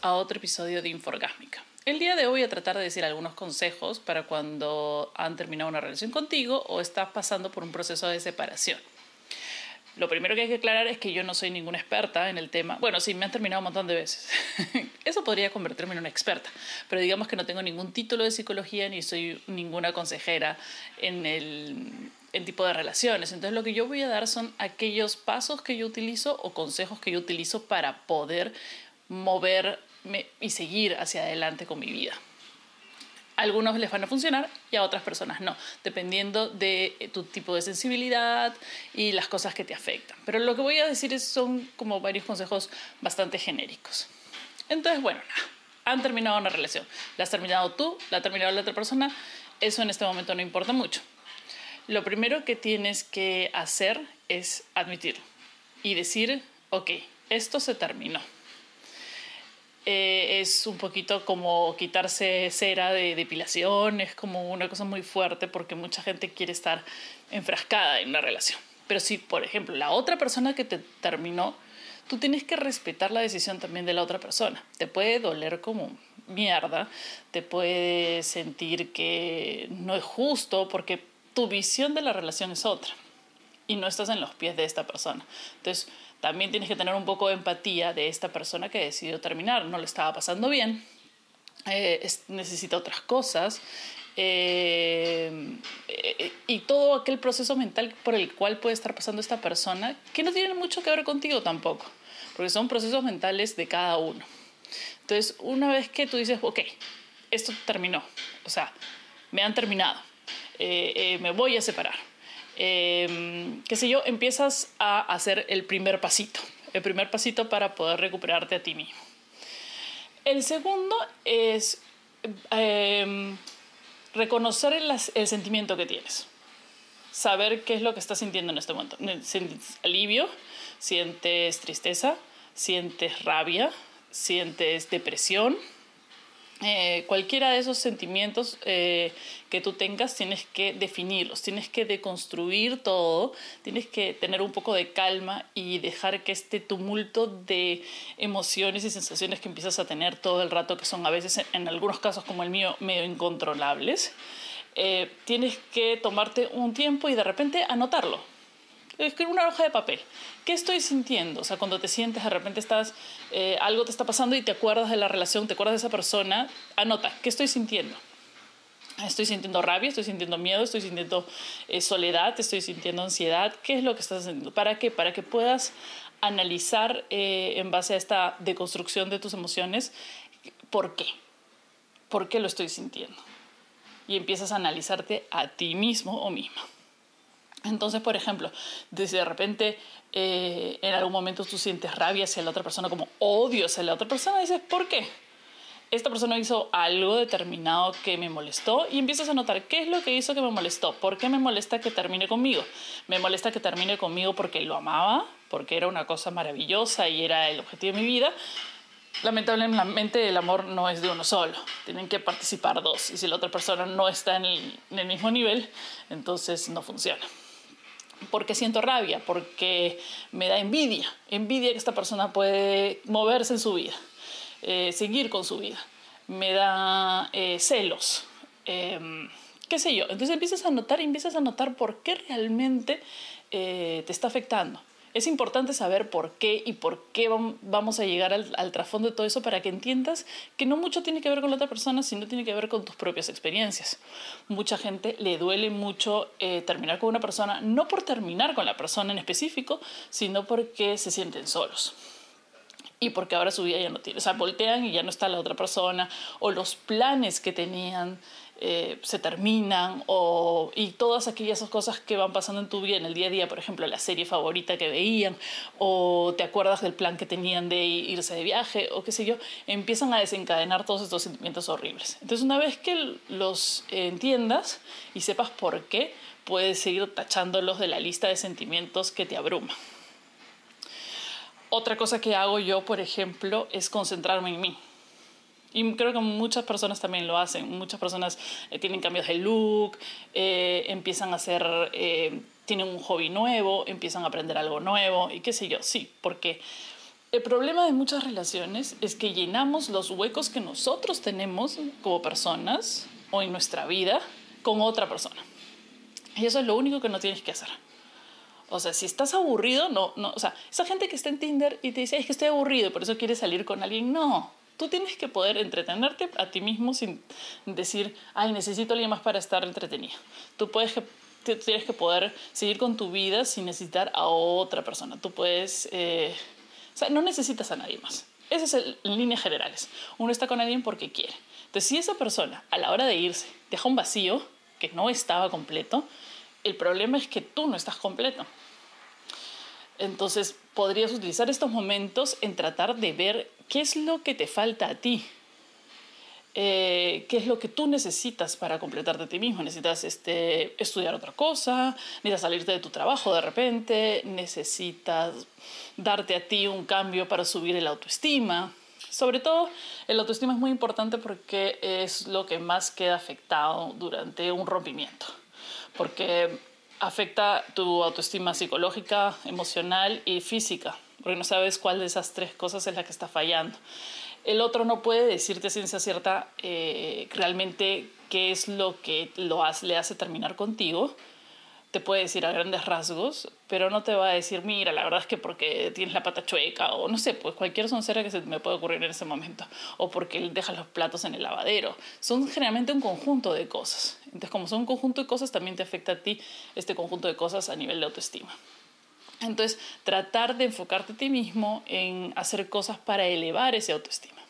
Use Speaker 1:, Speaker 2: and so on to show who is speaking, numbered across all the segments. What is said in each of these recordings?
Speaker 1: a otro episodio de Inforgásmica. El día de hoy voy a tratar de decir algunos consejos para cuando han terminado una relación contigo o estás pasando por un proceso de separación. Lo primero que hay que aclarar es que yo no soy ninguna experta en el tema. Bueno, sí, me han terminado un montón de veces. Eso podría convertirme en una experta, pero digamos que no tengo ningún título de psicología ni soy ninguna consejera en el en tipo de relaciones. Entonces lo que yo voy a dar son aquellos pasos que yo utilizo o consejos que yo utilizo para poder moverme y seguir hacia adelante con mi vida. A algunos les van a funcionar y a otras personas no, dependiendo de tu tipo de sensibilidad y las cosas que te afectan. Pero lo que voy a decir son como varios consejos bastante genéricos. Entonces, bueno, han terminado una relación. La has terminado tú, la ha terminado la otra persona. Eso en este momento no importa mucho. Lo primero que tienes que hacer es admitirlo y decir, ok, esto se terminó. Eh, es un poquito como quitarse cera de depilación, es como una cosa muy fuerte porque mucha gente quiere estar enfrascada en una relación. Pero si, por ejemplo, la otra persona que te terminó, tú tienes que respetar la decisión también de la otra persona. Te puede doler como mierda, te puede sentir que no es justo porque tu visión de la relación es otra y no estás en los pies de esta persona. Entonces, también tienes que tener un poco de empatía de esta persona que decidió terminar, no le estaba pasando bien, eh, necesita otras cosas. Eh, eh, y todo aquel proceso mental por el cual puede estar pasando esta persona, que no tiene mucho que ver contigo tampoco, porque son procesos mentales de cada uno. Entonces, una vez que tú dices, ok, esto terminó, o sea, me han terminado, eh, eh, me voy a separar. Eh, qué sé yo, empiezas a hacer el primer pasito, el primer pasito para poder recuperarte a ti mismo. El segundo es reconocer el, el, sentimiento que tienes, saber qué es lo que estás sintiendo en este momento. ¿Sientes alivio? ¿Sientes tristeza? ¿Sientes rabia? ¿Sientes depresión? Eh, cualquiera de esos sentimientos eh, que tú tengas tienes que definirlos, tienes que deconstruir todo, tienes que tener un poco de calma y dejar que este tumulto de emociones y sensaciones que empiezas a tener todo el rato, que son a veces en algunos casos como el mío medio incontrolables, eh, tienes que tomarte un tiempo y de repente anotarlo escribe una hoja de papel. ¿Qué estoy sintiendo? O sea, cuando te sientes, de repente estás, eh, algo te está pasando y te acuerdas de la relación, te acuerdas de esa persona, anota, ¿qué estoy sintiendo? Estoy sintiendo rabia, estoy sintiendo miedo, estoy sintiendo eh, soledad, estoy sintiendo ansiedad. ¿Qué es lo que estás sintiendo? ¿Para qué? Para que puedas analizar eh, en base a esta deconstrucción de tus emociones, ¿por qué? ¿Por qué lo estoy sintiendo? Y empiezas a analizarte a ti mismo o misma. Entonces, por ejemplo, desde de repente eh, en algún momento tú sientes rabia hacia la otra persona, como odio hacia la otra persona, dices, ¿por qué? Esta persona hizo algo determinado que me molestó y empiezas a notar qué es lo que hizo que me molestó, por qué me molesta que termine conmigo. Me molesta que termine conmigo porque lo amaba, porque era una cosa maravillosa y era el objetivo de mi vida. Lamentablemente el amor no es de uno solo, tienen que participar dos y si la otra persona no está en el mismo nivel, entonces no funciona porque siento rabia, porque me da envidia, envidia que esta persona puede moverse en su vida, eh, seguir con su vida, me da eh, celos, em, qué sé yo. Entonces empiezas a notar, empiezas a notar por qué realmente eh, te está afectando es importante saber por qué y por qué vamos a llegar al, trasfondo de todo eso para que entiendas que no mucho tiene que ver con la otra persona, sino tiene que ver con tus propias experiencias. Mucha gente le duele mucho eh, terminar con una persona, no por terminar con la persona en específico, sino porque se sienten solos y porque ahora su vida ya no tiene, o sea, voltean y ya no está la otra persona, o los planes que tenían eh, se terminan o, y todas aquellas cosas que van pasando en tu vida en el día a día, por ejemplo, la serie favorita que veían o te acuerdas del plan que tenían de irse de viaje o qué sé yo, empiezan a desencadenar todos estos sentimientos horribles. Entonces, una vez que los entiendas y sepas por qué, puedes seguir tachándolos de la lista de sentimientos que te abruman. Otra cosa que hago yo, por ejemplo, es concentrarme en mí. Y creo que muchas personas también lo hacen. Muchas personas eh, tienen cambios de look, eh, empiezan a hacer, eh, tienen un hobby nuevo, empiezan a aprender algo nuevo y qué sé yo, sí, porque El problema de muchas relaciones es que llenamos los huecos que nosotros tenemos como personas o en nuestra vida con otra persona. Y eso es lo único que no tienes que hacer. O sea, si estás aburrido, no, no, o sea, esa gente que está en Tinder y te dice, es que estoy aburrido, por eso quieres salir con alguien, no. Tú tienes que poder entretenerte a ti mismo sin decir, ay, necesito alguien más para estar entretenido. Tú puedes tienes que poder seguir con tu vida sin necesitar a otra persona. Tú puedes, eh, o sea, no necesitas a nadie más. Ese es el, en líneas generales. Uno está con alguien porque quiere. Entonces, si esa persona a la hora de irse deja un vacío que no estaba completo, el problema es que tú no estás completo. Entonces, podrías utilizar estos momentos en tratar de ver qué es lo que te falta a ti. Eh, qué es lo que tú necesitas para completarte a ti mismo. Necesitas este, estudiar otra cosa, necesitas salirte de tu trabajo de repente, necesitas darte a ti un cambio para subir el autoestima. Sobre todo, el autoestima es muy importante porque es lo que más queda afectado durante un rompimiento. Porque afecta tu autoestima psicológica, emocional y física, porque no sabes cuál de esas tres cosas es la que está fallando. El otro no puede decirte ciencia cierta eh, realmente qué es lo que lo hace, le hace terminar contigo, te puede decir a grandes rasgos, pero no te va a decir, mira, la verdad es que porque tienes la pata chueca, o no sé, pues cualquier soncera que se me puede ocurrir en ese momento, o porque dejas los platos en el lavadero. Son generalmente un conjunto de cosas. Entonces, como son un conjunto de cosas, también te afecta a ti este conjunto de cosas a nivel de autoestima. Entonces, tratar de enfocarte a ti mismo en hacer cosas para elevar ese autoestima.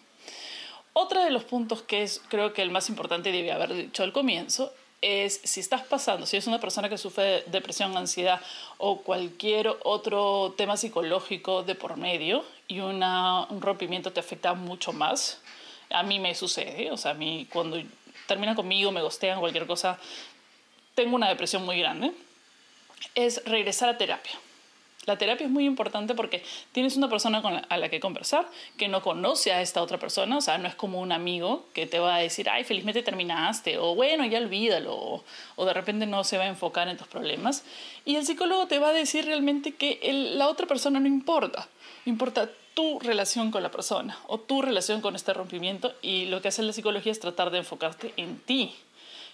Speaker 1: Otro de los puntos que es, creo que el más importante debe haber dicho al comienzo, es si estás pasando, si es una persona que sufre de depresión, ansiedad o cualquier otro tema psicológico de por medio y una, un rompimiento te afecta mucho más. A mí me sucede, o sea, a mí cuando terminan conmigo, me gostean, cualquier cosa, tengo una depresión muy grande, es regresar a terapia. La terapia es muy importante porque tienes una persona con a la que conversar que no conoce a esta otra persona, o sea, no es como un amigo que te va a decir, ay, felizmente terminaste, o bueno, ya olvídalo, o, de repente no se va a enfocar en tus problemas. Y el psicólogo te va a decir realmente que la otra persona no importa, importa tu relación con la persona o tu relación con este rompimiento y lo que hace la psicología es tratar de enfocarte en ti,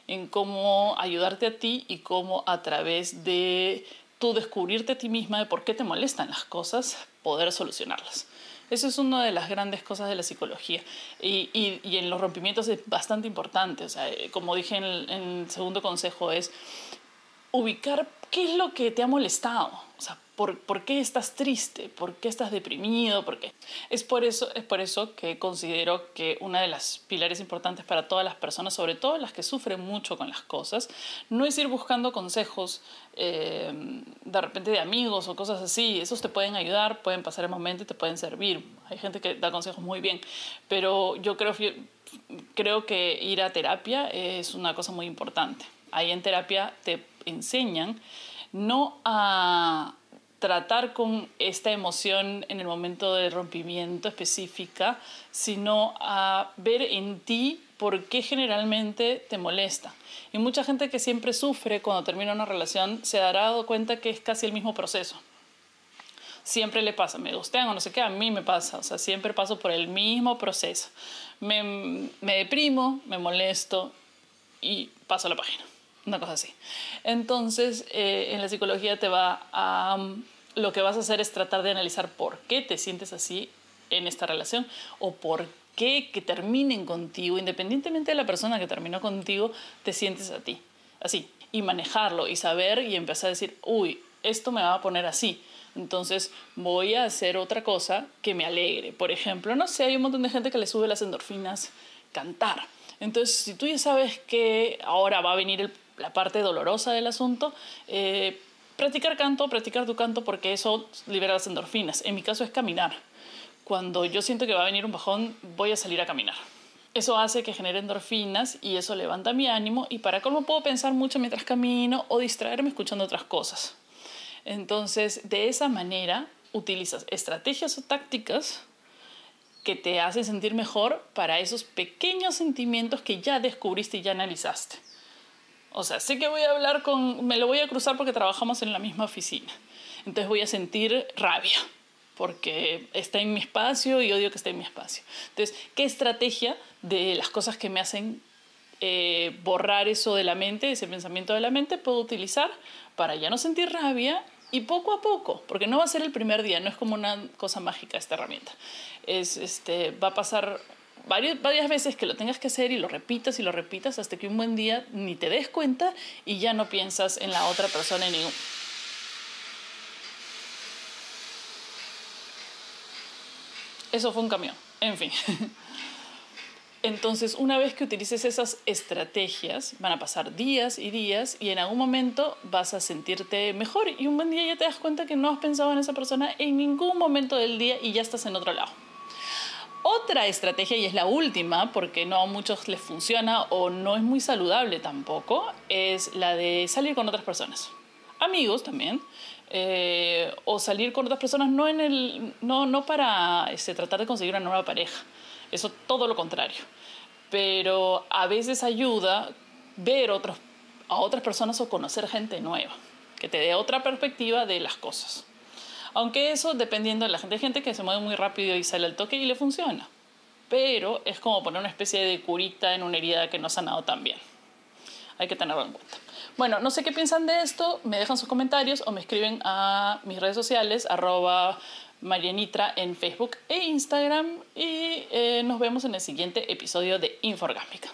Speaker 1: en cómo ayudarte a ti y cómo a través de tú descubrirte a ti misma de por qué te molestan las cosas, poder solucionarlas. Eso es una de las grandes cosas de la psicología. Y, y, en los rompimientos es bastante importante. O sea, eh, como dije en el, segundo consejo, es ubicar qué es lo que te ha molestado. ¿Por, qué estás triste? ¿Por qué estás deprimido? ¿Por qué? Es, por eso, es por eso que considero que una de las pilares importantes para todas las personas, sobre todo las que sufren mucho con las cosas, no es ir buscando consejos eh, de repente de amigos o cosas así. Esos te pueden ayudar, pueden pasar el momento y te pueden servir. Hay gente que da consejos muy bien, pero yo creo, creo que ir a terapia es una cosa muy importante. Ahí en terapia te enseñan no a tratar con esta emoción en el momento de rompimiento específica, sino a ver en ti por qué generalmente te molesta. Y mucha gente que siempre sufre cuando termina una relación se dará cuenta que es casi el mismo proceso. Siempre le pasa, me gustean o no sé qué, a mí me pasa, o sea, siempre paso por el mismo proceso. Me, me deprimo, me molesto y paso la página una cosa así. Entonces, eh, en la psicología te va a... Um, lo que vas a hacer es tratar de analizar por qué te sientes así en esta relación o por qué que terminen contigo, independientemente de la persona que terminó contigo, te sientes a ti. Así. Y manejarlo y saber y empezar a decir, uy, esto me va a poner así. Entonces voy a hacer otra cosa que me alegre. Por ejemplo, no sé, hay un montón de gente que le sube las endorfinas cantar. Entonces, si tú ya sabes que ahora va a venir el la parte dolorosa del asunto, eh, practicar canto, practicar tu canto, porque eso libera las endorfinas. En mi caso es caminar. Cuando yo siento que va a venir un bajón, voy a salir a caminar. Eso hace que genere endorfinas y eso levanta mi ánimo y para cómo puedo pensar mucho mientras camino o distraerme escuchando otras cosas. Entonces, de esa manera, utilizas estrategias o tácticas que te hacen sentir mejor para esos pequeños sentimientos que ya descubriste y ya analizaste. O sea, sé que voy a hablar con, me lo voy a cruzar porque trabajamos en la misma oficina. Entonces voy a sentir rabia porque está en mi espacio y odio que esté en mi espacio. Entonces, ¿qué estrategia de las cosas que me hacen eh, borrar eso de la mente, ese pensamiento de la mente, puedo utilizar para ya no sentir rabia y poco a poco, porque no va a ser el primer día, no es como una cosa mágica esta herramienta. Es, este, va a pasar varias, varias veces que lo tengas que hacer y lo repitas y lo repitas hasta que un buen día ni te des cuenta y ya no piensas en la otra persona en ningún... Eso fue un camión. En fin. Entonces, una vez que utilices esas estrategias, van a pasar días y días y en algún momento vas a sentirte mejor y un buen día ya te das cuenta que no has pensado en esa persona en ningún momento del día y ya estás en otro lado. Otra estrategia, y es la última, porque no a muchos les funciona o no es muy saludable tampoco, es la de salir con otras personas. Amigos también, eh, o salir con otras personas no, en el, no, no para este, tratar de conseguir una nueva pareja, eso todo lo contrario. Pero a veces ayuda ver otros, a otras personas o conocer gente nueva, que te dé otra perspectiva de las cosas. Aunque eso, dependiendo de la gente, hay gente que se mueve muy rápido y sale al toque y le funciona. Pero es como poner una especie de curita en una herida que no ha sanado tan bien. Hay que tenerlo en cuenta. Bueno, no sé qué piensan de esto, me dejan sus comentarios o me escriben a mis redes sociales, arroba Marianitra en Facebook e Instagram y eh, nos vemos en el siguiente episodio de Inforgámica.